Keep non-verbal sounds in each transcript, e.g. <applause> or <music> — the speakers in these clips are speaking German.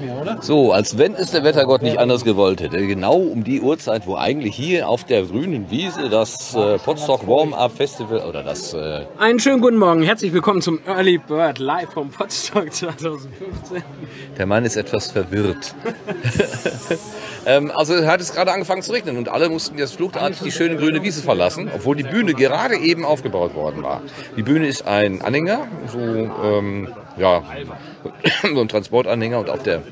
mehr? So, als wenn es der Wettergott nicht anders gewollt hätte. Genau um die Uhrzeit, wo eigentlich hier auf der grünen Wiese das äh, Potsdok Warm-Up Festival oder das äh, Einen schönen guten Morgen. Herzlich willkommen zum Early Bird live vom Potsdok 2015. Der Mann ist etwas verwirrt. <laughs> ähm, also hat es gerade angefangen zu regnen und alle mussten jetzt fluchtartig die schöne grüne Wiese verlassen, obwohl die Bühne gerade eben aufgebaut worden war. Die Bühne ist ein Anhänger, so ähm, ja, so ein Transportanhänger und auf der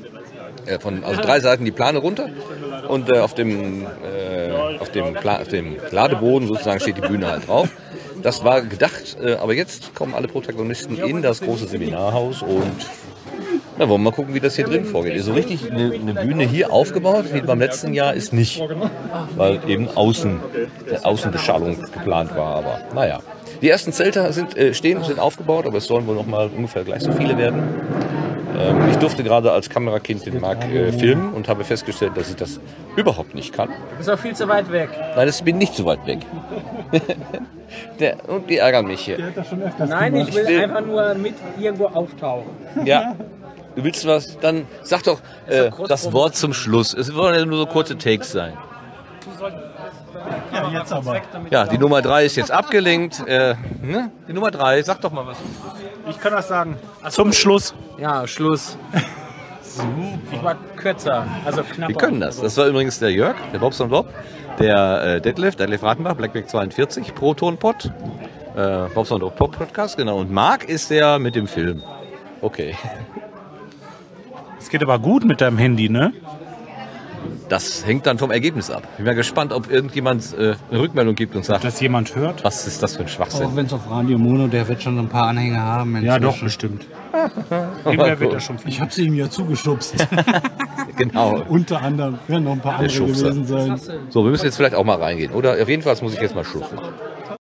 äh, von also drei Seiten die Plane runter und äh, auf dem äh, auf dem auf dem Ladeboden sozusagen steht die Bühne halt drauf. Das war gedacht, äh, aber jetzt kommen alle Protagonisten in das große Seminarhaus und na, wollen wir mal gucken, wie das hier drin vorgeht. So richtig eine, eine Bühne hier aufgebaut, wie beim letzten Jahr, ist nicht. Weil eben außen, Außenbeschallung geplant war. Aber naja. Die ersten Zelte sind, äh, stehen, sind aufgebaut, aber es sollen wohl noch mal ungefähr gleich so viele werden. Ähm, ich durfte gerade als Kamerakind den Marc äh, filmen und habe festgestellt, dass ich das überhaupt nicht kann. Du bist auch viel zu weit weg. Nein, ich bin nicht so weit weg. <laughs> Der, und die ärgern mich hier. Nein, ich will, will- einfach nur mit irgendwo auftauchen. Ja. Du willst was? Dann sag doch äh, das. Wort zum Schluss. Es wollen ja nur so kurze Takes sein. Ja, jetzt aber. Ja, die Nummer 3 ist jetzt abgelenkt. Äh, ne? Die Nummer 3, sag doch mal was. Ich kann das sagen. Zum Schluss. Ja, Schluss. Ich war kürzer, also knapper. Wir können das. Das war übrigens der Jörg, der Bobson Bob, der äh, Detlef, Detlef Ratenbach, Blackback 42, Proton Pod, äh, Bobson Bob Pop Podcast, genau. Und Marc ist der mit dem Film. Okay. Es geht aber gut mit deinem Handy, ne? Das hängt dann vom Ergebnis ab. Ich bin mal gespannt, ob irgendjemand äh, eine Rückmeldung gibt und sagt, Dass jemand hört. was ist das für ein Schwachsinn. Auch wenn es auf Radio Mono, der wird schon ein paar Anhänger haben. Ja, inzwischen. doch, bestimmt. Irgendwer wird das schon Ich habe sie ihm ja zugeschubst. <laughs> Genau. Unter anderem werden noch ein paar andere Schubser. gewesen sein. So, wir müssen jetzt vielleicht auch mal reingehen. Oder auf jeden Fall muss ich jetzt mal Schluss machen.